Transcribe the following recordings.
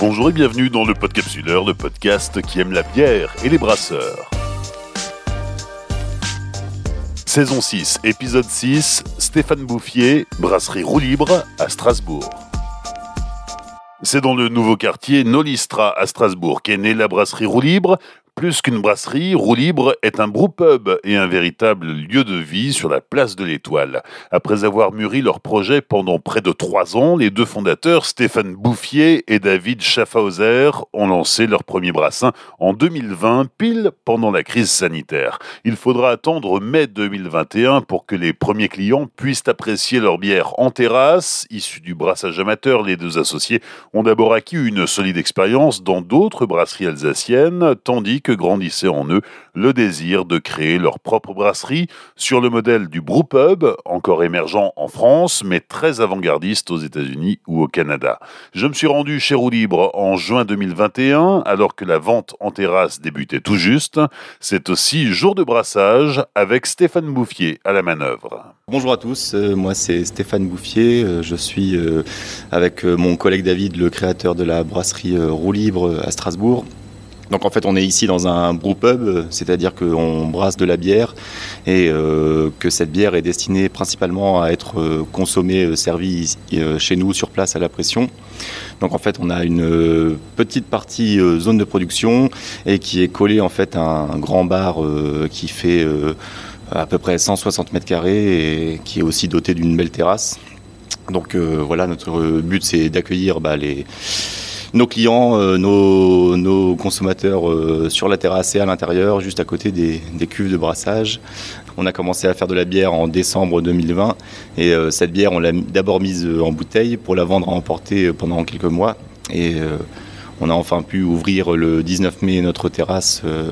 Bonjour et bienvenue dans le Podcapsuleur, le podcast qui aime la bière et les brasseurs. Saison 6, épisode 6, Stéphane Bouffier, brasserie roue libre à Strasbourg. C'est dans le nouveau quartier Nolistra à Strasbourg qu'est née la brasserie roue libre, plus qu'une brasserie, Roue Libre est un brew-pub et un véritable lieu de vie sur la place de l'Étoile. Après avoir mûri leur projet pendant près de trois ans, les deux fondateurs, Stéphane Bouffier et David Schaffhauser, ont lancé leur premier brassin en 2020, pile pendant la crise sanitaire. Il faudra attendre mai 2021 pour que les premiers clients puissent apprécier leur bière en terrasse. Issue du brassage amateur, les deux associés ont d'abord acquis une solide expérience dans d'autres brasseries alsaciennes, tandis que grandissait en eux le désir de créer leur propre brasserie sur le modèle du brewpub, encore émergent en France, mais très avant-gardiste aux États-Unis ou au Canada. Je me suis rendu chez Roux Libre en juin 2021, alors que la vente en terrasse débutait tout juste. C'est aussi jour de brassage avec Stéphane Bouffier à la manœuvre. Bonjour à tous, euh, moi c'est Stéphane Bouffier, euh, je suis euh, avec mon collègue David, le créateur de la brasserie Roux Libre à Strasbourg. Donc en fait, on est ici dans un brew pub, c'est-à-dire qu'on brasse de la bière et euh, que cette bière est destinée principalement à être euh, consommée, euh, servie chez nous sur place à la pression. Donc en fait, on a une petite partie zone de production et qui est collée en fait à un grand bar qui fait à peu près 160 mètres carrés et qui est aussi doté d'une belle terrasse. Donc voilà, notre but c'est d'accueillir bah, les nos clients, euh, nos, consommateurs euh, sur la terrasse et à l'intérieur, juste à côté des, cuves de brassage. On a commencé à faire de la bière en décembre 2020 et euh, cette bière, on l'a d'abord mise en bouteille pour la vendre à emporter pendant quelques mois. Et on a enfin pu ouvrir le 19 mai notre terrasse euh,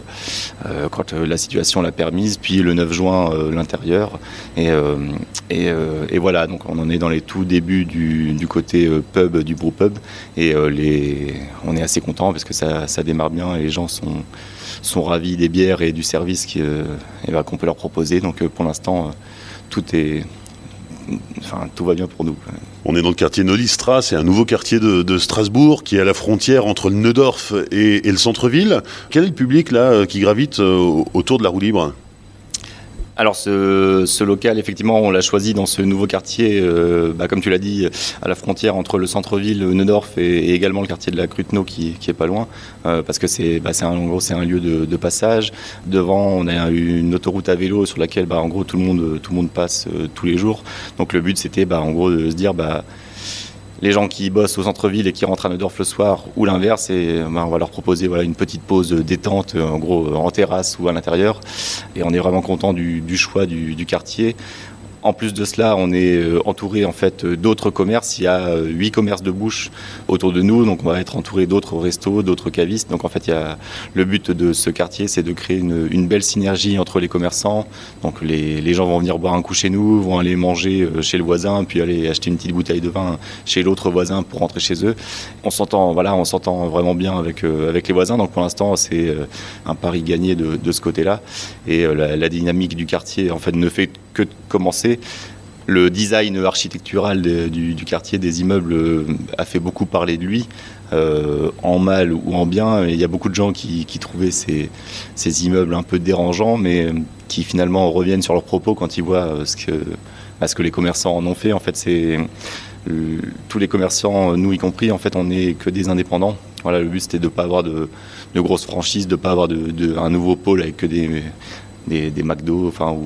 euh, quand euh, la situation l'a permise, puis le 9 juin l'intérieur. Et, voilà, donc on en est dans les tout débuts du, côté pub du brew pub. Et on est assez content parce que ça, démarre bien et les gens sont, sont ravis des bières et du service qu'on peut leur proposer. Donc pour l'instant, tout est enfin, tout va bien pour nous. On est dans le quartier Nolistra, c'est un nouveau quartier de, Strasbourg qui est à la frontière entre le Neudorf et, et le centre-ville. Quel est le public là qui gravite euh, autour de la roue libre? Alors ce, local, effectivement, on l'a choisi dans ce nouveau quartier, euh, bah, comme tu l'as dit, à la frontière entre le centre-ville, Neudorf et, également le quartier de la Cruteno qui, qui est pas loin, euh, parce que c'est bah, un, en gros c'est un lieu de, passage. Devant, on a une autoroute à vélo sur laquelle bah, en gros tout le monde tout le monde passe euh, tous les jours. Donc le but c'était bah, en gros de se dire bah les gens qui bossent au centre-ville et qui rentrent à Neudorf le soir ou l'inverse et ben, on va leur proposer voilà une petite pause détente en gros en terrasse ou à l'intérieur. Et on est vraiment content du, choix du quartier en plus de cela, on est euh, entouré en fait d'autres commerces. Il y a euh, huit commerces de bouche autour de nous, donc on va être entouré d'autres restos, d'autres cavistes. Donc en fait, il y a le but de ce quartier, c'est de créer une, belle synergie entre les commerçants. Donc les, gens vont venir boire un coup chez nous, vont aller manger euh, chez le voisin, puis aller acheter une petite bouteille de vin chez l'autre voisin pour rentrer chez eux. On s'entend, voilà, on s'entend vraiment bien avec avec les voisins. Donc pour l'instant, c'est un pari gagné de, ce côté-là. Et la, la, dynamique du quartier en fait ne fait que commencer. Le design architectural du, quartier des immeubles euh, a fait beaucoup parler de lui, euh, en mal ou en bien. il y a beaucoup de gens qui, trouvaient ces, immeubles un peu dérangeants, mais qui finalement reviennent sur leurs propos quand ils voient euh, ce que, ce que les commerçants en ont fait. En fait, c'est tous les commerçants, nous y compris, en fait, on n'est que des indépendants. Voilà, le but c'était de ne pas avoir de, grosses franchises, de ne pas avoir de, un nouveau pôle avec que des, des, McDo, enfin,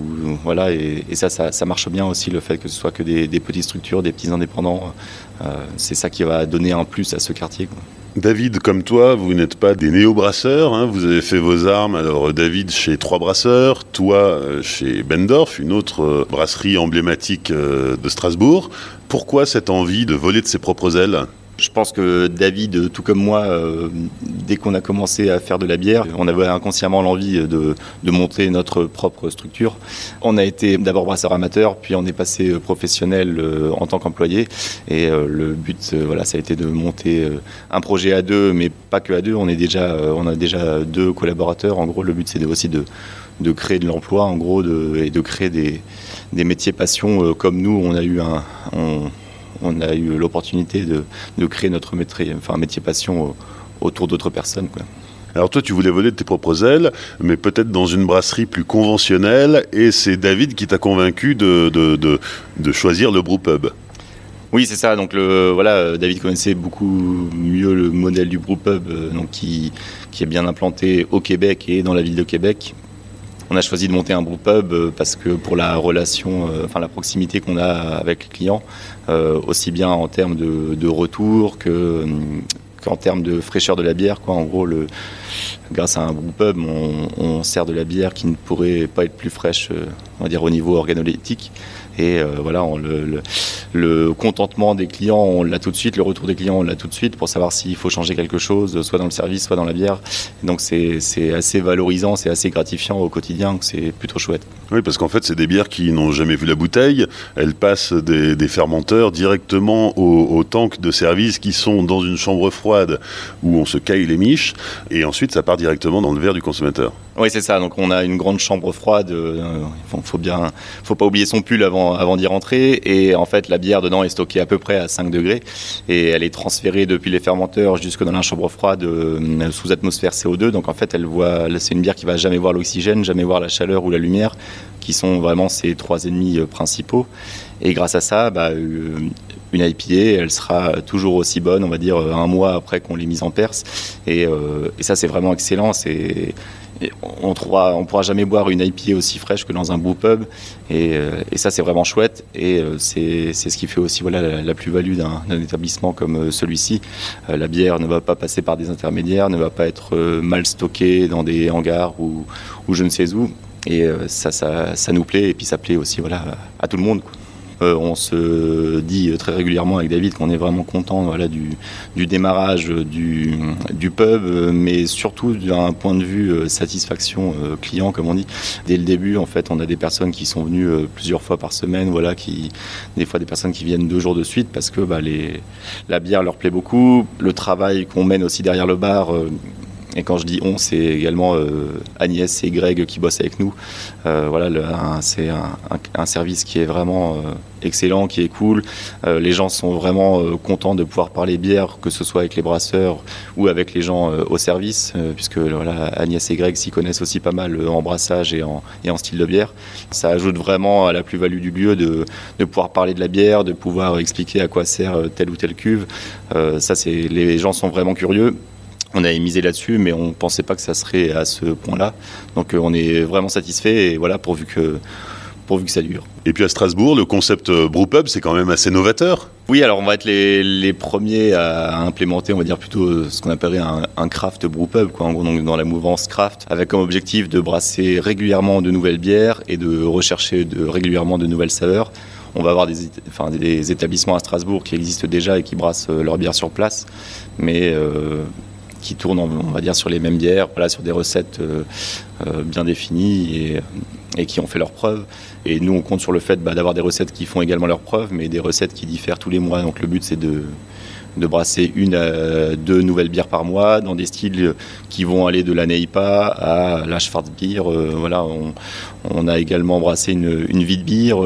voilà, et, ça, ça, marche bien aussi, le fait que ce soit que des, petites structures, des petits indépendants. Euh, c'est ça qui va donner un plus à ce quartier. David, comme toi, vous n'êtes pas des néo-brasseurs, hein, vous avez fait vos armes. Alors, David chez Trois Brasseurs, toi euh, chez Bendorf, une autre euh, brasserie emblématique de Strasbourg. Pourquoi cette envie de voler de ses propres ailes? Je pense que David, tout comme moi, euh, dès qu'on a commencé à faire de la bière, on avait inconsciemment l'envie de, monter notre propre structure. On a été d'abord brasseur amateur, puis on est passé professionnel euh, en tant qu'employé. Et euh, le but, voilà, ça a été de monter un projet à deux, mais pas que à deux. On est déjà, on a déjà deux collaborateurs. En gros, le but, c'est aussi de, de créer de l'emploi, en gros, de, et de créer des, des métiers passion comme nous. On a eu un a eu l'opportunité de, créer notre métier, enfin, métier passion autour d'autres personnes. Alors toi, tu voulais voler de tes propres ailes, mais peut-être dans une brasserie plus conventionnelle, et c'est David qui t'a convaincu de, de, choisir le brewpub. Oui, c'est ça. Donc le, voilà, David connaissait beaucoup mieux le modèle du brewpub, euh, donc qui, qui est bien implanté au Québec et dans la ville de Québec. On a choisi de monter un brewpub euh, parce que pour la relation, euh, enfin la proximité qu'on a avec les clients, aussi bien en termes de, retour que qu'en termes de fraîcheur de la bière. Quoi. En gros, grâce à un brewpub, on, on sert de la bière qui ne pourrait pas être plus fraîche, euh, on va dire au niveau organoleptique. Et euh, voilà, le, contentement des clients, on l'a tout de suite, le retour des clients, on l'a tout de suite pour savoir s'il faut changer quelque chose, soit dans le service, soit dans la bière. donc c'est assez valorisant, c'est assez gratifiant au quotidien, c'est plutôt chouette. Oui, parce qu'en fait, c'est des bières qui n'ont jamais vu la bouteille. Elles passent des, fermenteurs directement aux, tanks de service qui sont dans une chambre froide où on se caille les miches. Et ensuite, ça part directement dans le verre du consommateur. Oui, c'est ça. Donc on a une grande chambre froide. Il euh, faut bien, faut pas oublier son pull avant avant, d'y rentrer. Et en fait, la bière dedans est stockée à peu près à 5 degrés. Et elle est transférée depuis les fermenteurs jusque dans la chambre froide euh, sous atmosphère CO2. Donc en fait, elle voit, c'est une bière qui va jamais voir l'oxygène, jamais voir la chaleur ou la lumière, qui sont vraiment ses trois ennemis euh, principaux. Et grâce à ça, bah, euh, une IPA, elle sera toujours aussi bonne, on va dire, un mois après qu'on l'ait mise en Perse. Et, et ça, c'est vraiment excellent. C'est on on pourra jamais boire une IPA aussi fraîche que dans un beau pub. Et, euh, ça, c'est vraiment chouette. Et euh, c'est ce qui fait aussi voilà, la, plus-value d'un établissement comme euh, celui-ci. la bière ne va pas passer par des intermédiaires, ne va pas être mal stockée dans des hangars ou, je ne sais où. Et ça, ça, nous plaît. Et puis ça plaît aussi voilà, à tout le monde. On se dit très régulièrement avec David qu'on est vraiment content voilà, du, démarrage du, pub, mais surtout d'un point de vue euh, satisfaction euh, client, comme on dit. Dès le début, en fait, on a des personnes qui sont venues plusieurs fois par semaine, voilà, qui, des fois des personnes qui viennent deux jours de suite parce que bah, les, la bière leur plaît beaucoup, le travail qu'on mène aussi derrière le bar et quand je dis on, c'est également euh, Agnès et Greg qui bossent avec nous. Euh, voilà, c'est un, service qui est vraiment euh, excellent, qui est cool. les gens sont vraiment contents de pouvoir parler bière, que ce soit avec les brasseurs ou avec les gens au service, puisque voilà, Agnès et Greg s'y connaissent aussi pas mal en brassage et en, style de bière. Ça ajoute vraiment à la plus-value du lieu de, pouvoir parler de la bière, de pouvoir expliquer à quoi sert telle ou telle cuve. ça, c'est les gens sont vraiment curieux on avait misé là-dessus, mais on ne pensait pas que ça serait à ce point-là. Donc euh, on est vraiment satisfait et voilà, pourvu que, pourvu que ça dure. Et puis à Strasbourg, le concept euh, Brewpub, c'est quand même assez novateur. Oui, alors on va être les, premiers à implémenter, on va dire plutôt ce qu'on appellerait un, craft brewpub, quoi, en gros, donc dans la mouvance craft, avec comme objectif de brasser régulièrement de nouvelles bières et de rechercher de, régulièrement de nouvelles saveurs. On va avoir des, enfin, des établissements à Strasbourg qui existent déjà et qui brassent euh, leur bière sur place, mais qui tournent, on va dire, sur les mêmes bières, sur des recettes euh, euh, bien définies et, et, qui ont fait leurs preuves. Et nous, on compte sur le fait bah, d'avoir des recettes qui font également leurs preuves, mais des recettes qui diffèrent tous les mois. Donc le but, c'est de, de brasser une à deux nouvelles bières par mois dans des styles qui vont aller de la Neipa à la Schwarzbier. Euh, voilà, on, a également brassé une, une vie de bière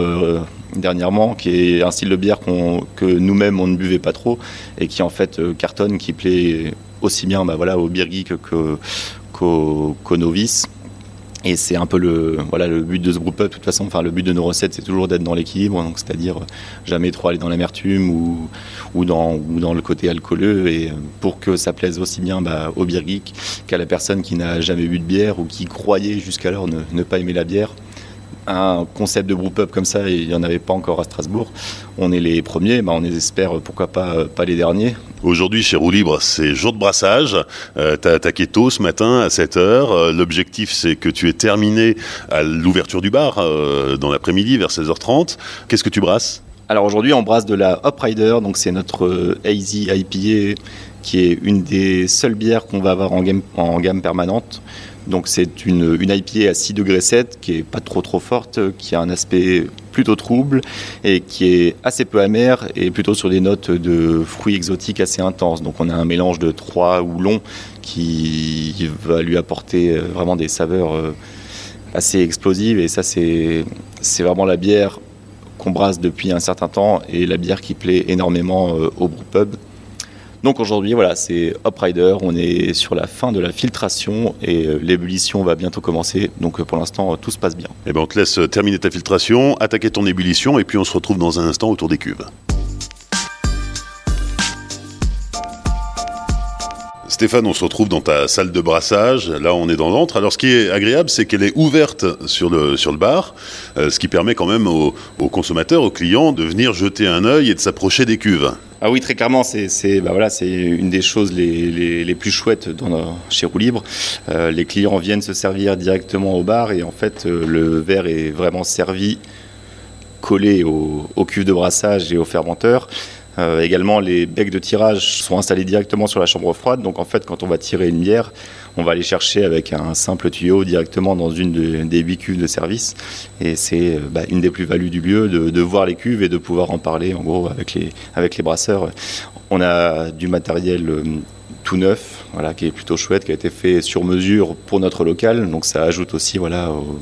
dernièrement, qui est un style de bière que nous-mêmes on ne buvait pas trop et qui en fait cartonne, qui plaît aussi bien bah, voilà, au beer qu'aux novices. Et c'est un peu le, voilà, le but de ce groupe De toute façon, enfin, le but de nos recettes, c'est toujours d'être dans l'équilibre, donc c'est-à-dire jamais trop aller dans l'amertume ou, dans, le côté alcooleux, et pour que ça plaise aussi bien bah, au beer qu'à la personne qui n'a jamais bu de bière ou qui croyait jusqu'alors ne, pas aimer la bière un concept de groupe up comme ça, il n'y en avait pas encore à Strasbourg. On est les premiers, bah, on espère pourquoi pas, euh, pas les derniers. Aujourd'hui, chez Roue Libre, c'est jour de brassage. Euh, tu as attaqué tôt ce matin à 7h. Euh, l'objectif, c'est que tu aies terminé à l'ouverture du bar dans l'après-midi vers 16h30. Qu'est-ce que tu brasses? Alors aujourd'hui, on brasse de la Hop Rider, donc c'est notre Easy IPA qui est une des seules bières qu'on va avoir en en gamme permanente. Donc c'est une, une IPA à 6 degrés 7 qui est pas trop trop forte, qui a un aspect plutôt trouble et qui est assez peu amère et plutôt sur des notes de fruits exotiques assez intenses. Donc on a un mélange de trois houblons qui va lui apporter euh, vraiment des saveurs euh, assez explosives et ça c'est vraiment la bière qu'on brasse depuis un certain temps et la bière qui plaît énormément au pub. Donc aujourd'hui, voilà, c'est Rider. On est sur la fin de la filtration et euh, l'ébullition va bientôt commencer. Donc euh, pour l'instant, tout se passe bien. Eh ben, on te laisse euh, terminer ta filtration, attaquer ton ébullition et puis on se retrouve dans un instant autour des cuves. Stéphane, on se retrouve dans ta salle de brassage. Là, on est dans l'antre. Alors, ce qui est agréable, c'est qu'elle est ouverte sur le, sur le bar, ce qui permet quand même aux, consommateurs, aux clients, de venir jeter un œil et de s'approcher des cuves. Ah oui, très clairement, c'est bah voilà, une des choses les, les, plus chouettes dans, chez Roue Libre. Euh, les clients viennent se servir directement au bar et en fait, euh, le verre est vraiment servi collé au, au cuve de brassage et au fermenteur. Euh, également, les becs de tirage sont installés directement sur la chambre froide. Donc, en fait, quand on va tirer une bière, on va aller chercher avec un simple tuyau directement dans une des huit cuves de service. Et c'est euh, bah, une des plus-values du lieu de, voir les cuves et de pouvoir en parler, en gros, avec les, avec les brasseurs. On a du matériel euh, tout neuf, voilà, qui est plutôt chouette, qui a été fait sur mesure pour notre local. Donc, ça ajoute aussi, voilà, au,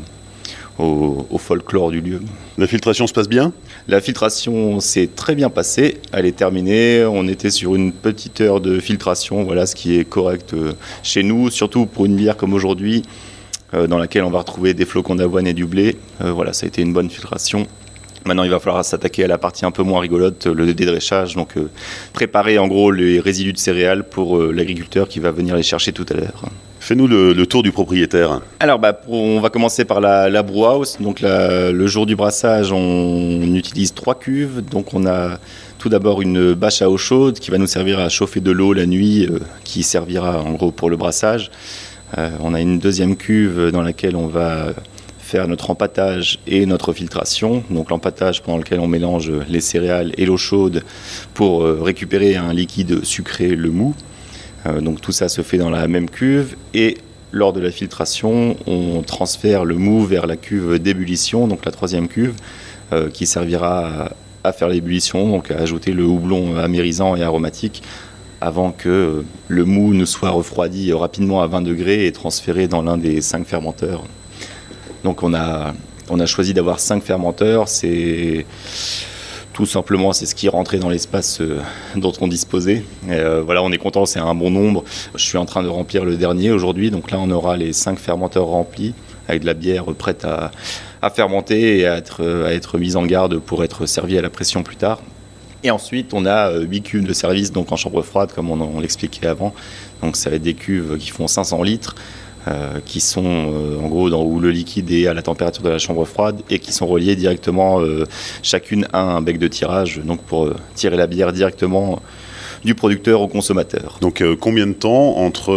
au, folklore du lieu. La filtration se passe bien? La filtration s'est très bien passée, elle est terminée, on était sur une petite heure de filtration, voilà ce qui est correct euh, chez nous, surtout pour une bière comme aujourd'hui, euh, dans laquelle on va retrouver des flocons d'avoine et du blé. Euh, voilà, ça a été une bonne filtration. Maintenant, il va falloir s'attaquer à la partie un peu moins rigolote, le dédréchage. Donc, préparer en gros les résidus de céréales pour l'agriculteur qui va venir les chercher tout à l'heure. Fais-nous le, tour du propriétaire. Alors, bah, on va commencer par la, la house. Donc, le jour du brassage, on, utilise trois cuves. Donc, on a tout d'abord une bâche à eau chaude qui va nous servir à chauffer de l'eau la nuit, euh, qui servira en gros pour le brassage. Euh, on a une deuxième cuve dans laquelle on va faire notre empattage et notre filtration. Donc l'empattage pendant lequel on mélange les céréales et l'eau chaude pour euh, récupérer un liquide sucré, le mou. Euh, donc tout ça se fait dans la même cuve et lors de la filtration, on transfère le mou vers la cuve d'ébullition, donc la troisième cuve, euh, qui servira à, faire l'ébullition, donc à ajouter le houblon amérisant et aromatique avant que le mou ne soit refroidi rapidement à 20 degrés et transféré dans l'un des cinq fermenteurs. Donc on a, on a choisi d'avoir cinq fermenteurs. C'est tout simplement, c'est ce qui rentrait dans l'espace euh, dont on disposait. Euh, voilà, on est content, c'est un bon nombre. Je suis en train de remplir le dernier aujourd'hui, donc là on aura les cinq fermenteurs remplis avec de la bière prête à, fermenter et à être, à être mise en garde pour être servie à la pression plus tard. Et ensuite, on a 8 euh, cuves de service donc en chambre froide, comme on, on l'expliquait avant. Donc ça va être des cuves qui font 500 litres. Euh, qui sont euh, en gros dans, où le liquide est à la température de la chambre froide et qui sont reliés directement euh, chacune à un bec de tirage, donc pour tirer la bière directement du producteur au consommateur. Donc combien de temps entre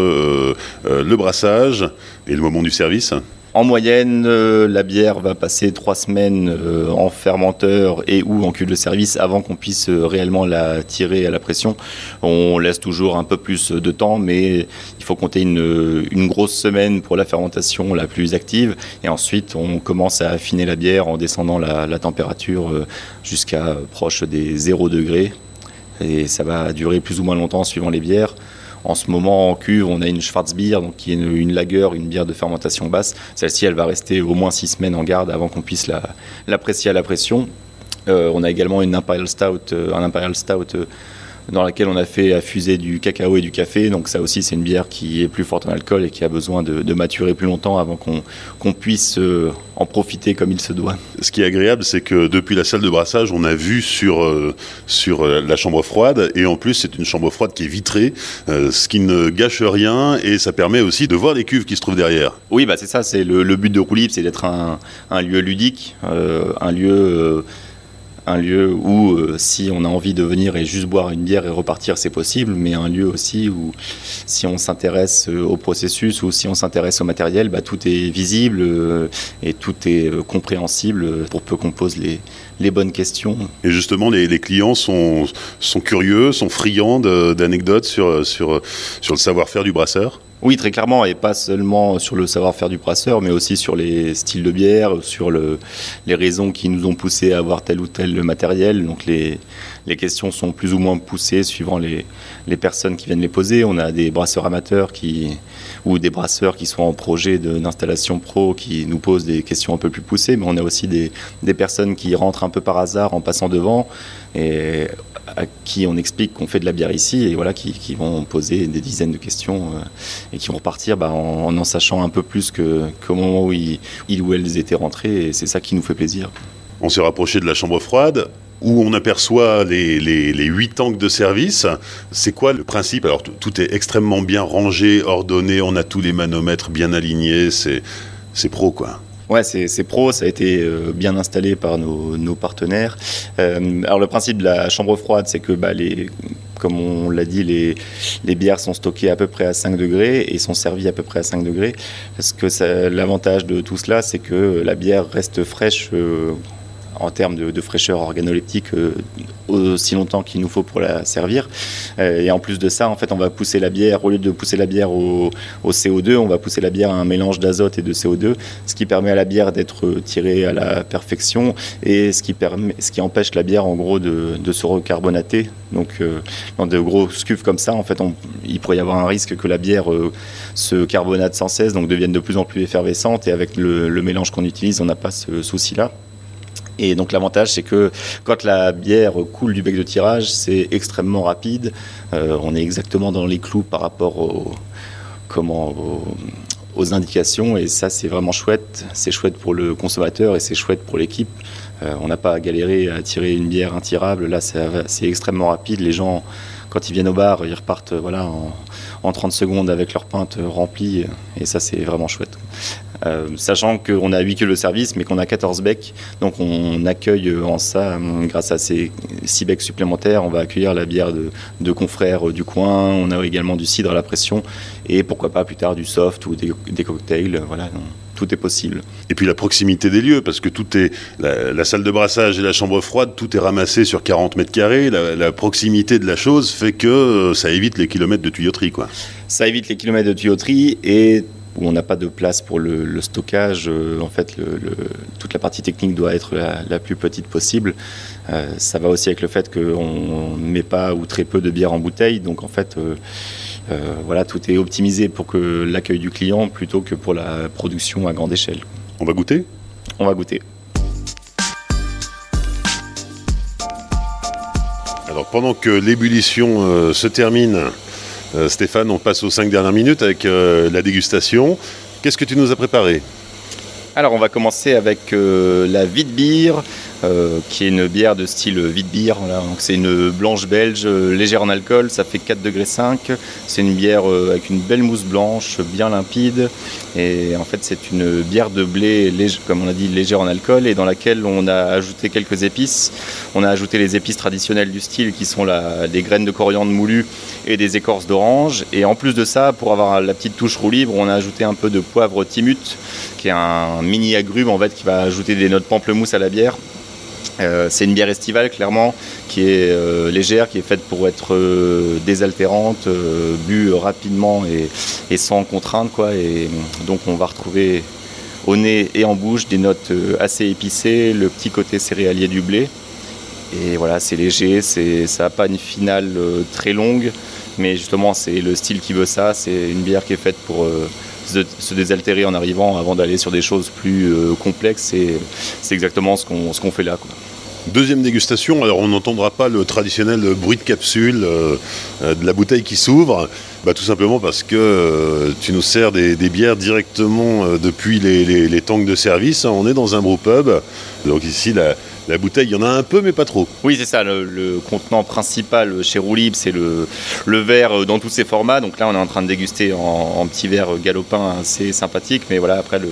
le brassage et le moment du service? En moyenne, euh, la bière va passer trois semaines euh, en fermenteur et ou en cuve de service avant qu'on puisse euh, réellement la tirer à la pression. On laisse toujours un peu plus de temps, mais il faut compter une, grosse semaine pour la fermentation la plus active. Et ensuite, on commence à affiner la bière en descendant la, la température jusqu'à proche des 0 degrés. Et ça va durer plus ou moins longtemps suivant les bières. En ce moment, en cuve, on a une Schwarzbier, donc qui est une, une une bière de fermentation basse. Celle-ci, elle va rester au moins six semaines en garde avant qu'on puisse l'apprécier à la pression. Euh, on a également une Imperial Stout, euh, un Imperial Stout euh, dans laquelle on a fait affuser du cacao et du café. Donc ça aussi, c'est une bière qui est plus forte en alcool et qui a besoin de, maturer plus longtemps avant qu'on puisse euh, en profiter comme il se doit. Ce qui est agréable, c'est que depuis la salle de brassage, on a vu sur, euh, sur euh, la chambre froide et en plus, c'est une chambre froide qui est vitrée, ce qui ne gâche rien et ça permet aussi de voir les cuves qui se trouvent derrière. Oui, bah c'est ça, c'est le, but de Roulib, c'est d'être un, un, lieu ludique, un lieu un lieu où, euh, si on a envie de venir et juste boire une bière et repartir, c'est possible, mais un lieu aussi où, si on s'intéresse euh, au processus ou si on s'intéresse au matériel, bah, tout est visible euh, et tout est compréhensible pour peu qu'on pose les, les, bonnes questions. Et justement, les, les clients sont, sont, curieux, sont friands d'anecdotes sur, sur, sur le savoir-faire du brasseur? Oui, très clairement, et pas seulement sur le savoir-faire du brasseur, mais aussi sur les styles de bière, sur le, les raisons qui nous ont poussé à avoir tel ou tel matériel. Donc les, les questions sont plus ou moins poussées suivant les, les personnes qui viennent les poser. On a des brasseurs amateurs qui, ou des brasseurs qui sont en projet d'installation pro qui nous posent des questions un peu plus poussées, mais on a aussi des, personnes qui rentrent un peu par hasard en passant devant et à qui on explique qu'on fait de la bière ici et voilà qui, vont poser des dizaines de questions euh, et qui vont repartir bah, en, en sachant un peu plus qu'au moment où ils, ils, ou elles étaient rentrés et c'est ça qui nous fait plaisir. On s'est rapproché de la chambre froide où on aperçoit les, les, 8 tanks de service. C'est quoi le principe? Alors tout est extrêmement bien rangé, ordonné, on a tous les manomètres bien alignés, c'est pro quoi. Ouais, c'est pro, ça a été euh, bien installé par nos, partenaires. Euh, alors le principe de la chambre froide, c'est que bah, comme on l'a dit, les, les, bières sont stockées à peu près à 5 degrés et sont servies à peu près à 5 degrés. Parce que l'avantage de tout cela, c'est que la bière reste fraîche euh, en termes de, fraîcheur organoleptique euh, aussi longtemps qu'il nous faut pour la servir. Euh, et en plus de ça, en fait, on va pousser la bière, au lieu de pousser la bière au, au CO2, on va pousser la bière à un mélange d'azote et de CO2, ce qui permet à la bière d'être tirée à la perfection et ce qui, empêche la bière, en gros, de, se recarbonater. Donc, euh, dans de gros cuves comme ça, en fait, il pourrait y avoir un risque que la bière se carbonate sans cesse, donc devienne de plus en plus effervescente. Et avec le mélange qu'on utilise, on n'a pas ce souci-là. Et donc l'avantage, c'est que quand la bière coule du bec de tirage, c'est extrêmement rapide. Euh, on est exactement dans les clous par rapport aux, indications. Et ça, c'est vraiment chouette. C'est chouette pour le consommateur et c'est chouette pour l'équipe. Euh, on n'a pas à galérer à tirer une bière intirable. Là, c'est extrêmement rapide. Les gens, quand ils viennent au bar, ils repartent voilà, en 30 secondes avec leur pinte remplie. Et ça, c'est vraiment chouette. Euh, sachant qu'on a 8 queues de service, mais qu'on a 14 becs. Donc on accueille en ça, grâce à ces 6 becs supplémentaires, on va accueillir la bière de, de confrères du coin. On a également du cidre à la pression et pourquoi pas plus tard du soft ou des, des cocktails. Voilà. Donc, tout est possible. Et puis la proximité des lieux, parce que tout est la, la, salle de brassage et la chambre froide, tout est ramassé sur 40 mètres carrés. La, la proximité de la chose fait que euh, ça évite les kilomètres de tuyauterie, quoi. Ça évite les kilomètres de tuyauterie et où on n'a pas de place pour le, le stockage, euh, en fait, le, le, toute la partie technique doit être la, la plus petite possible. Euh, ça va aussi avec le fait qu'on ne met pas ou très peu de bière en bouteille, donc en fait, euh, voilà, tout est optimisé pour que l'accueil du client plutôt que pour la production à grande échelle. On va goûter? On va goûter. Alors pendant que l'ébullition se termine, euh, Stéphane, on passe aux cinq dernières minutes avec euh, la dégustation. Qu'est-ce que tu nous as préparé? Alors on va commencer avec euh, la Witbier, euh, qui est une bière de style Witbier. Voilà. C'est une blanche belge euh, légère en alcool, ça fait 4 degrés 5. C'est une bière euh, avec une belle mousse blanche, bien limpide. Et en fait c'est une bière de blé, comme on a dit, légère en alcool, et dans laquelle on a ajouté quelques épices. On a ajouté les épices traditionnelles du style, qui sont des graines de coriandre moulues et des écorces d'orange. Et en plus de ça, pour avoir la petite touche roue libre, on a ajouté un peu de poivre timut, qui est un mini agrume en fait, qui va ajouter des notes pamplemousse à la bière. Euh, c'est une bière estivale clairement qui est euh, légère, qui est faite pour être euh, désaltérante, euh, bu rapidement et, sans contrainte quoi. Et donc on va retrouver au nez et en bouche des notes assez épicées, le petit côté céréalier du blé. Et voilà, c'est léger, ça n'a pas une finale très longue, mais justement c'est le style qui veut ça. C'est une bière qui est faite pour se désaltérer en arrivant avant d'aller sur des choses plus euh, complexes et c'est exactement ce qu'on qu fait là. Deuxième dégustation, alors on n'entendra pas le traditionnel bruit de capsule euh, de la bouteille qui s'ouvre, bah, tout simplement parce que euh, tu nous sers des, bières directement depuis les, les, tanks de service. On est dans un brewpub, donc ici la, la bouteille, il y en a un peu, mais pas trop. Oui, c'est ça. Le, contenant principal chez Roulib, c'est le, verre dans tous ses formats. Donc là, on est en train de déguster en, petit verre galopin assez sympathique. Mais voilà, après, le,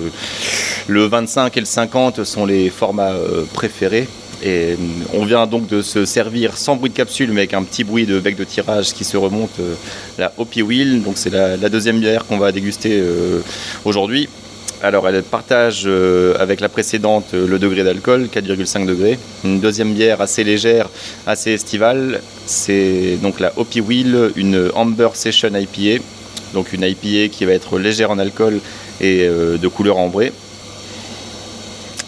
le 25 et le 50 sont les formats euh, préférés. Et on vient donc de se servir sans bruit de capsule, mais avec un petit bruit de bec de tirage qui se remonte euh, la Hopi Wheel. Donc c'est la, deuxième bière qu'on va déguster euh, aujourd'hui. Alors elle partage euh, avec la précédente euh, le degré d'alcool, 4,5 degrés. Une deuxième bière assez légère, assez estivale, c'est donc la Hopi Wheel, une Amber Session IPA. donc une IPA qui va être légère en alcool et de couleur ambrée.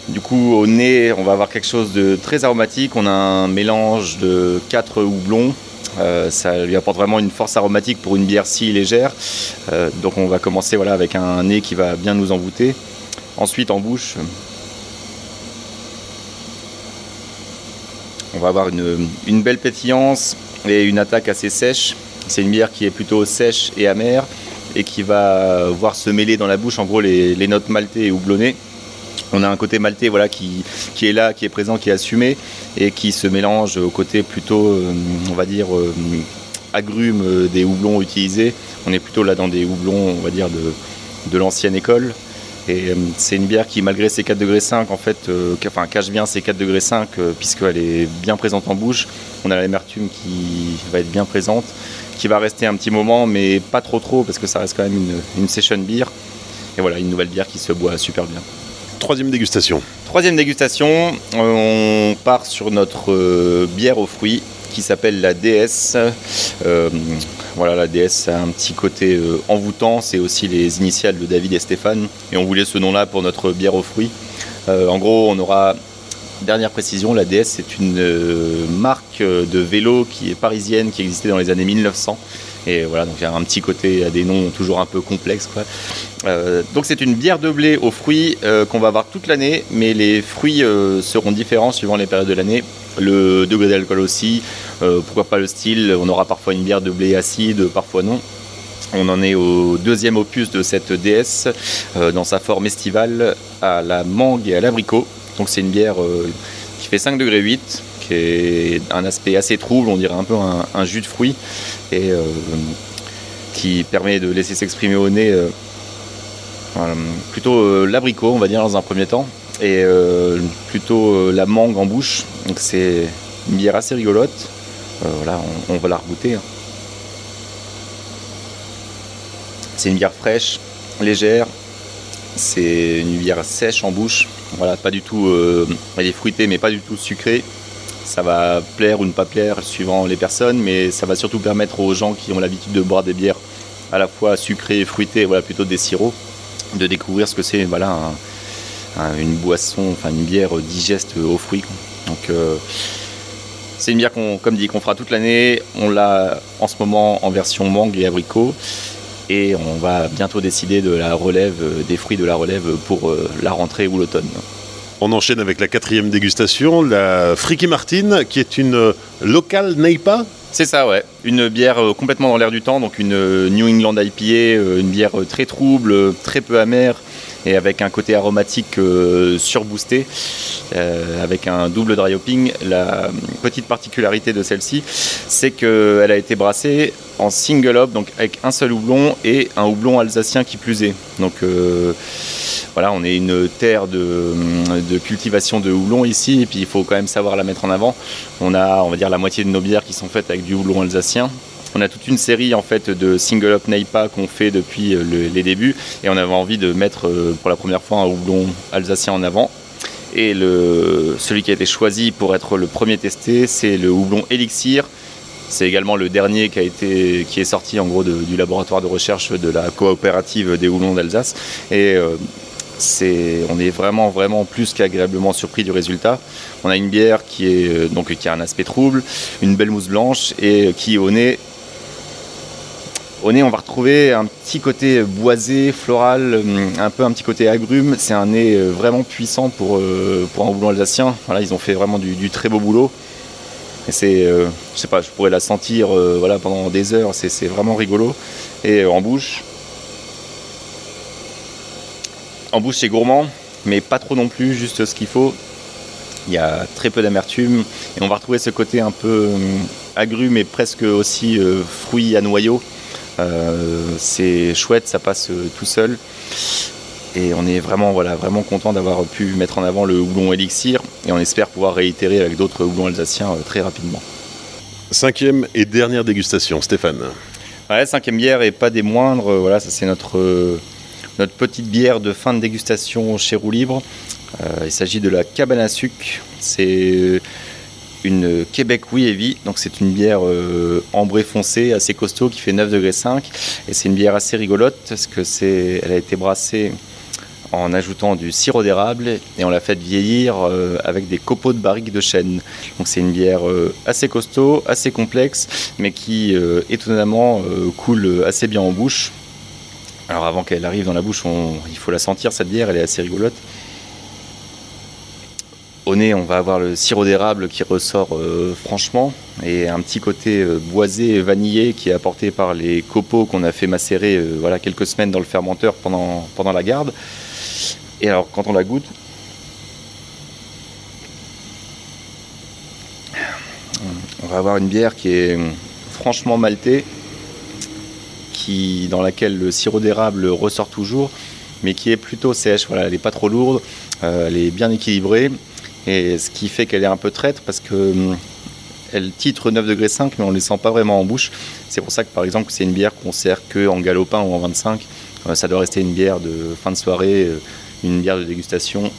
Du coup, au nez, on va avoir quelque chose de très aromatique. On a un mélange de quatre houblons. Euh, ça lui apporte vraiment une force aromatique pour une bière si légère. Euh, donc on va commencer voilà, avec un nez qui va bien nous envoûter. Ensuite en bouche, on va avoir une, belle pétillance et une attaque assez sèche. C'est une bière qui est plutôt sèche et amère et qui va voir se mêler dans la bouche en gros les, les notes maltées et houblonnées on a un côté maltais voilà, qui, est là, qui est présent, qui est assumé et qui se mélange au côté plutôt, euh, on va dire, euh, agrumes euh, des houblons utilisés. On est plutôt là dans des houblons, on va dire, de, l'ancienne école. C'est une bière qui, malgré ses 4 degrés 5, en fait, enfin, cache bien ses 4 degrés 5 puisqu'elle est bien présente en bouche. On a l'amertume qui va être bien présente, qui va rester un petit moment, mais pas trop trop parce que ça reste quand même une, une session beer. Et voilà, une nouvelle bière qui se boit super bien. Troisième dégustation. Troisième dégustation, on part sur notre euh, bière aux fruits qui s'appelle la DS. Euh, voilà, la DS a un petit côté euh, envoûtant, c'est aussi les initiales de David et Stéphane, et on voulait ce nom-là pour notre bière aux fruits. en gros, on aura, dernière précision, la DS c'est une marque de vélo qui est parisienne, qui existait dans les années 1900 et voilà, donc il y a un petit côté, a des noms toujours un peu complexes. Euh, donc c'est une bière de blé aux fruits euh, qu'on va avoir toute l'année, mais les fruits euh, seront différents suivant les périodes de l'année. Le degré d'alcool aussi, pourquoi pas le style, on aura parfois une bière de blé acide, parfois non. On en est au deuxième opus de cette DS dans sa forme estivale à la mangue et à l'abricot. Donc c'est une bière qui fait 5 degrés 8, est un aspect assez trouble, on dirait un peu un, jus de fruits, et euh, qui permet de laisser s'exprimer au nez euh, plutôt euh, l'abricot, on va dire, dans un premier temps, et plutôt la mangue en bouche. Donc c'est une bière assez rigolote. voilà, on, va la regoûter. Hein. C'est une bière fraîche, légère. C'est une bière sèche en bouche. Voilà, pas du tout. elle est fruitée, mais pas du tout sucrée. Ça va plaire ou ne pas plaire suivant les personnes, mais ça va surtout permettre aux gens qui ont l'habitude de boire des bières à la fois sucrées et fruitées, voilà, plutôt des sirops, de découvrir ce que c'est voilà, une boisson, enfin une bière digeste aux fruits. Euh, c'est une bière qu'on, comme dit, qu'on fera toute l'année. On l'a en ce moment en version mangue et abricot. Et on va bientôt décider de la relève, des fruits de la relève pour euh, la rentrée ou l'automne. On enchaîne avec la quatrième dégustation, la Friki Martin, qui est une euh, locale Neipa. C'est ça, ouais. Une bière euh, complètement dans l'air du temps, donc une euh, New England IPA, une bière très trouble, très peu amère et avec un côté aromatique surboosté, avec un double dry hopping. La petite particularité de celle-ci, c'est qu'elle a été brassée en single hop, donc avec un seul houblon et un houblon alsacien qui plus est. Donc voilà, on est une terre de, cultivation de houblon ici, et puis il faut quand même savoir la mettre en avant. On a, on va dire, la moitié de nos bières qui sont faites avec du houblon alsacien. On a toute une série en fait de single up Neipa qu'on fait depuis euh, les débuts, et on avait envie de mettre euh, pour la première fois un houblon alsacien en avant. Et celui qui a été choisi pour être le premier testé, c'est le houblon Elixir. C'est également le dernier qui, est sorti en gros du laboratoire de recherche de la coopérative des houblons d'Alsace. Et euh, on est vraiment plus qu'agréablement surpris du résultat. On a une bière qui est donc qui a un aspect trouble, une belle mousse blanche et qui au nez au nez, on va retrouver un petit côté boisé, floral, euh, un peu un petit côté agrume. C'est un nez euh, vraiment puissant pour, pour un houblon alsacien. Voilà, ils ont fait vraiment du, très beau boulot. Et c'est, je sais pas, je pourrais la sentir voilà, pendant des heures. C'est, vraiment rigolo. Et en bouche, en bouche, c'est gourmand, mais pas trop non plus, juste ce qu'il faut. Il y a très peu d'amertume et on va retrouver ce côté un peu euh, agrume mais presque aussi euh, fruit à noyau. Euh, c'est chouette, ça passe tout seul. Et on est vraiment, voilà, vraiment content d'avoir pu mettre en avant le houblon élixir et on espère pouvoir réitérer avec d'autres houblons alsaciens très rapidement. Cinquième et dernière dégustation, Stéphane. Ouais, cinquième bière et pas des moindres. Voilà, ça c'est notre notre petite bière de fin de dégustation chez Roux Libre. Euh, il s'agit de la cabane à sucre. C'est une Québec Oui Heavy. Donc c'est une bière ambrée foncée, assez costaud, qui fait 9 degrés 5. Et c'est une bière assez rigolote parce que c'est, elle a été brassée en ajoutant du sirop d'érable et on l'a fait vieillir euh, avec des copeaux de barrique de chêne. Donc c'est une bière euh, assez costaud, assez complexe, mais qui euh, étonnamment coule assez bien en bouche. Alors avant qu'elle arrive dans la bouche, il faut la sentir cette bière, elle est assez rigolote. Au nez, on va avoir le sirop d'érable qui ressort franchement et un petit côté boisé et vanillé qui est apporté par les copeaux qu'on a fait macérer voilà, quelques semaines dans le fermenteur pendant, la garde. Et alors, quand on la goûte, on va avoir une bière qui est franchement maltée, qui, dans laquelle le sirop d'érable ressort toujours, mais qui est plutôt sèche. Elle n'est pas trop lourde, euh, elle est bien équilibrée, et ce qui fait qu'elle est un peu traître parce que hum, elle titre 9 degrés 5, mais on ne les sent pas vraiment en bouche. C'est pour ça que par exemple, c'est une bière qu'on sert que en galopin ou en 25. Euh, ça doit rester une bière de fin de soirée. Euh, une bière de dégustation.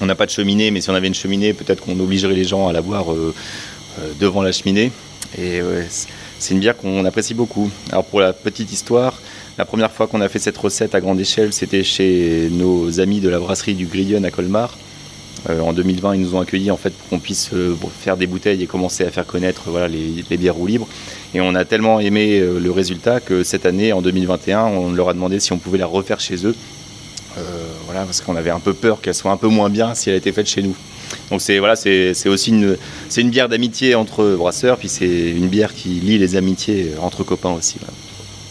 On n'a pas de cheminée, mais si on avait une cheminée, peut-être qu'on obligerait les gens à la boire euh, devant la cheminée. Et c'est une bière qu'on apprécie beaucoup. Alors pour la petite histoire, la première fois qu'on a fait cette recette à grande échelle, c'était chez nos amis de la brasserie du Grillon à Colmar. Euh, en 2020, ils nous ont accueillis en fait pour qu'on puisse faire des bouteilles et commencer à faire connaître voilà, les, bières roues libres. Et on a tellement aimé le résultat que cette année, en 2021, on leur a demandé si on pouvait la refaire chez eux euh, voilà, parce qu'on avait un peu peur qu'elle soit un peu moins bien si elle était faite chez nous. Donc c'est voilà, aussi une, une bière d'amitié entre brasseurs, puis c'est une bière qui lie les amitiés entre copains aussi.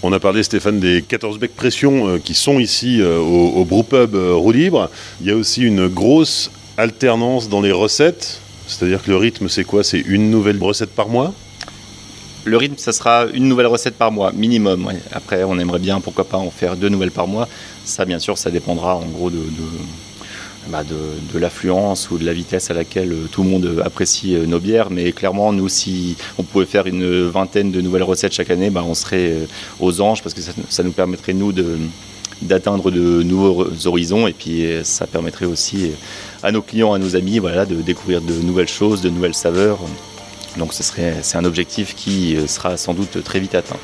On a parlé, Stéphane, des 14 becs pression euh, qui sont ici euh, au, au Brewpub Roue Libre. Il y a aussi une grosse alternance dans les recettes. C'est-à-dire que le rythme, c'est quoi? C'est une nouvelle recette par mois? Le rythme, ça sera une nouvelle recette par mois, minimum. Après, on aimerait bien, pourquoi pas, en faire deux nouvelles par mois. Ça, bien sûr, ça dépendra en gros de, bah, l'affluence ou de la vitesse à laquelle euh, tout le monde apprécie euh, nos bières. Mais clairement, nous, si on pouvait faire une vingtaine de nouvelles recettes chaque année, bah, on serait euh, aux anges parce que ça, nous permettrait, nous, d'atteindre de nouveaux horizons et puis ça permettrait aussi à nos clients, à nos amis, voilà, de découvrir de nouvelles choses, de nouvelles saveurs. Donc c'est un objectif qui euh, sera sans doute très vite atteint.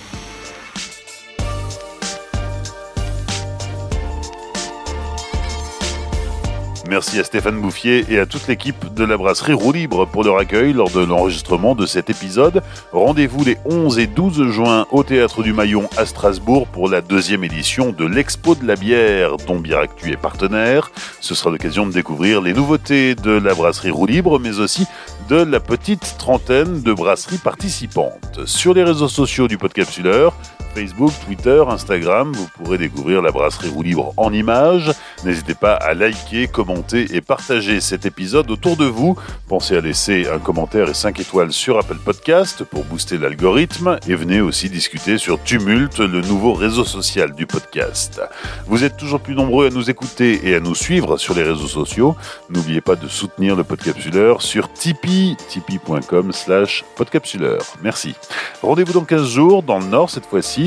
Merci à Stéphane Bouffier et à toute l'équipe de la brasserie Roue Libre pour leur accueil lors de l'enregistrement de cet épisode. Rendez-vous les 11 et 12 juin au Théâtre du Maillon à Strasbourg pour la deuxième édition de l'Expo de la bière dont Bière-Actu est partenaire. Ce sera l'occasion de découvrir les nouveautés de la brasserie Roue Libre mais aussi de la petite trentaine de brasseries participantes. Sur les réseaux sociaux du Podcapsuleur, Facebook, Twitter, Instagram, vous pourrez découvrir la brasserie roue libre en images. N'hésitez pas à liker, commenter et partager cet épisode autour de vous. Pensez à laisser un commentaire et 5 étoiles sur Apple Podcast pour booster l'algorithme et venez aussi discuter sur Tumult, le nouveau réseau social du podcast. Vous êtes toujours plus nombreux à nous écouter et à nous suivre sur les réseaux sociaux. N'oubliez pas de soutenir le Podcapsuleur sur Tipeee, tipeee.com slash podcapsuleur. Merci. Rendez-vous dans 15 jours dans le Nord cette fois-ci